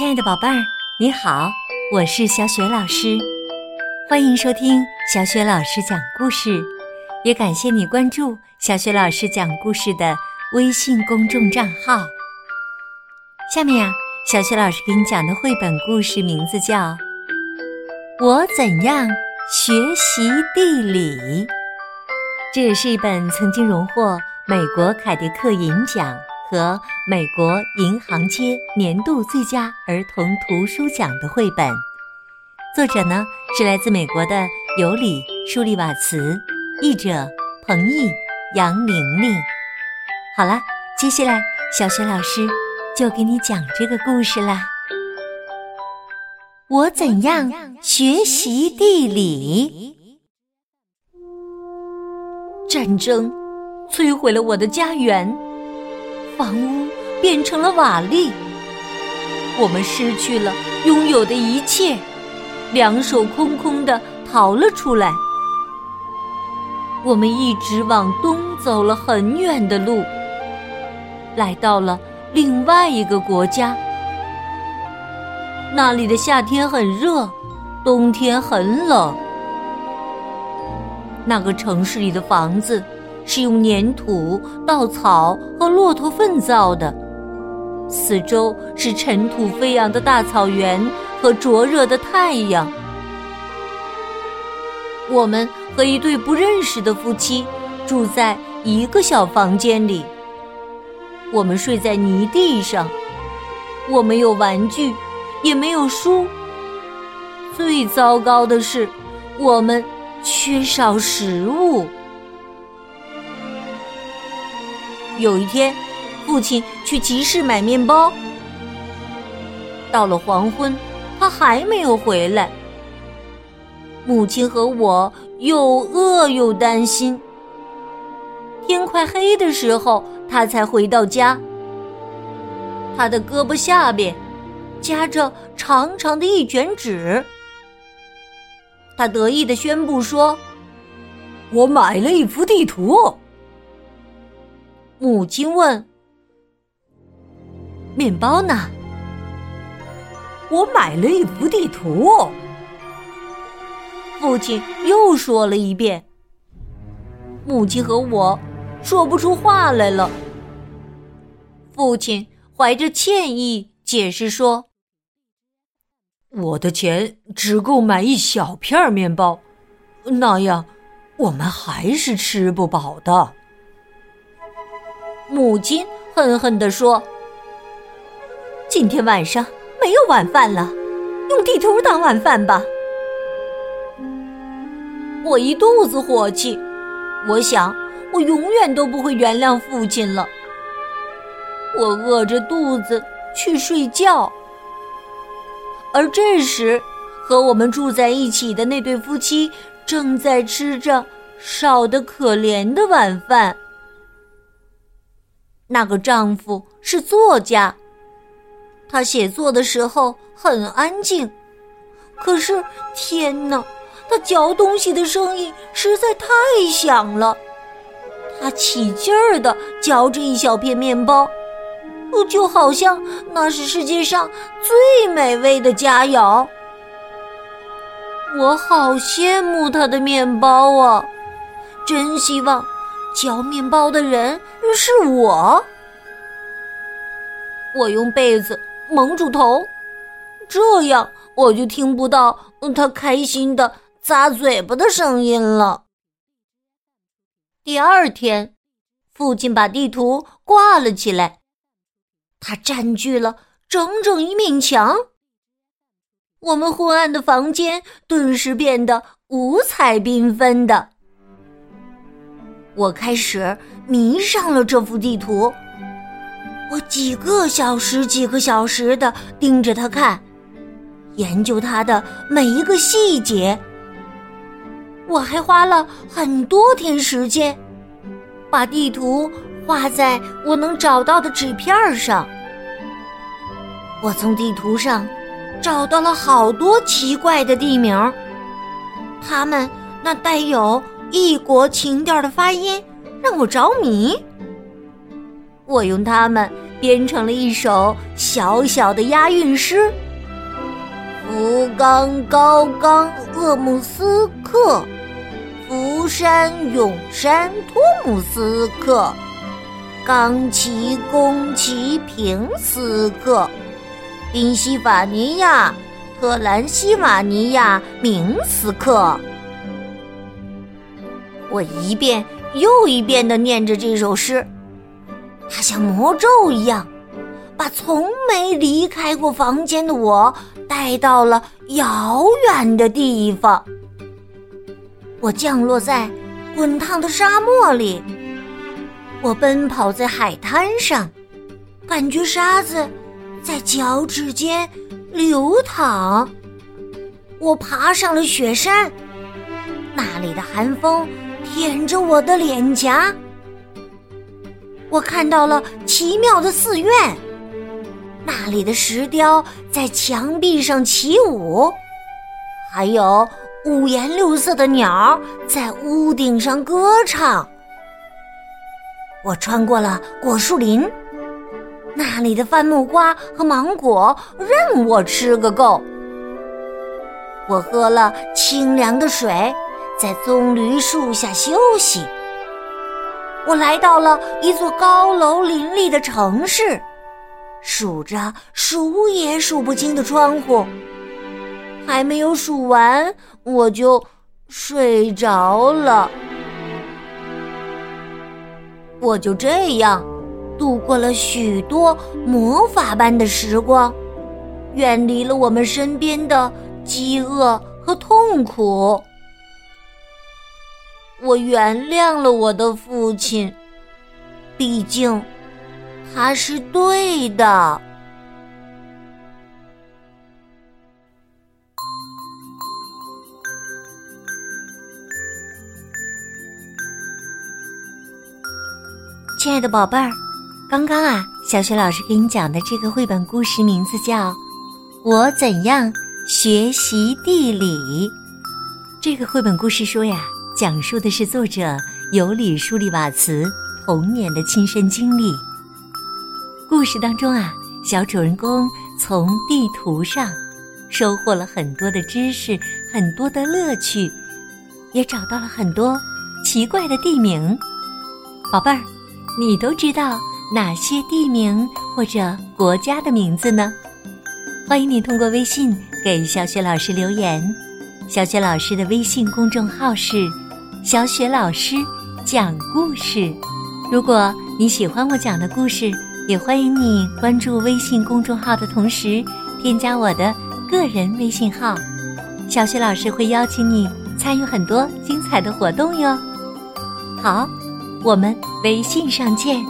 亲爱的宝贝儿，你好，我是小雪老师，欢迎收听小雪老师讲故事，也感谢你关注小雪老师讲故事的微信公众账号。下面呀，小雪老师给你讲的绘本故事名字叫《我怎样学习地理》，这也是一本曾经荣获美国凯迪克银奖。和美国银行街年度最佳儿童图书奖的绘本，作者呢是来自美国的尤里·舒利瓦茨，译者彭毅、杨玲玲。好了，接下来小雪老师就给你讲这个故事啦。我怎样学习地理？战争摧毁了我的家园。房屋变成了瓦砾，我们失去了拥有的一切，两手空空的逃了出来。我们一直往东走了很远的路，来到了另外一个国家。那里的夏天很热，冬天很冷。那个城市里的房子。是用粘土、稻草和骆驼粪造的，四周是尘土飞扬的大草原和灼热的太阳。我们和一对不认识的夫妻住在一个小房间里。我们睡在泥地上，我没有玩具，也没有书。最糟糕的是，我们缺少食物。有一天，父亲去集市买面包。到了黄昏，他还没有回来。母亲和我又饿又担心。天快黑的时候，他才回到家。他的胳膊下边夹着长长的一卷纸。他得意的宣布说：“我买了一幅地图。”母亲问：“面包呢？”我买了一幅地图。父亲又说了一遍。母亲和我说不出话来了。父亲怀着歉意解释说：“我的钱只够买一小片面包，那样我们还是吃不饱的。”母亲恨恨地说：“今天晚上没有晚饭了，用地图当晚饭吧。”我一肚子火气，我想我永远都不会原谅父亲了。我饿着肚子去睡觉，而这时和我们住在一起的那对夫妻正在吃着少得可怜的晚饭。那个丈夫是作家，他写作的时候很安静，可是天哪，他嚼东西的声音实在太响了。他起劲儿的嚼着一小片面包，就好像那是世界上最美味的佳肴。我好羡慕他的面包啊，真希望。嚼面包的人是我。我用被子蒙住头，这样我就听不到他开心的咂嘴巴的声音了。第二天，父亲把地图挂了起来，它占据了整整一面墙。我们昏暗的房间顿时变得五彩缤纷的。我开始迷上了这幅地图，我几个小时、几个小时的盯着它看，研究它的每一个细节。我还花了很多天时间，把地图画在我能找到的纸片上。我从地图上找到了好多奇怪的地名，他们那带有……异国情调的发音让我着迷，我用它们编成了一首小小的押韵诗：“福冈高冈鄂木斯克，福山永山托姆斯克，冈崎宫崎平斯克，宾夕法尼亚特兰西瓦尼亚明斯克。”我一遍又一遍的念着这首诗，它像魔咒一样，把从没离开过房间的我带到了遥远的地方。我降落在滚烫的沙漠里，我奔跑在海滩上，感觉沙子在脚趾间流淌。我爬上了雪山，那里的寒风。舔着我的脸颊，我看到了奇妙的寺院，那里的石雕在墙壁上起舞，还有五颜六色的鸟在屋顶上歌唱。我穿过了果树林，那里的番木瓜和芒果任我吃个够。我喝了清凉的水。在棕榈树下休息。我来到了一座高楼林立的城市，数着数也数不清的窗户，还没有数完，我就睡着了。我就这样度过了许多魔法般的时光，远离了我们身边的饥饿和痛苦。我原谅了我的父亲，毕竟他是对的。亲爱的宝贝儿，刚刚啊，小雪老师给你讲的这个绘本故事名字叫《我怎样学习地理》。这个绘本故事书呀。讲述的是作者尤里舒利瓦茨童年的亲身经历。故事当中啊，小主人公从地图上收获了很多的知识，很多的乐趣，也找到了很多奇怪的地名。宝贝儿，你都知道哪些地名或者国家的名字呢？欢迎你通过微信给小雪老师留言。小雪老师的微信公众号是。小雪老师讲故事。如果你喜欢我讲的故事，也欢迎你关注微信公众号的同时，添加我的个人微信号。小雪老师会邀请你参与很多精彩的活动哟。好，我们微信上见。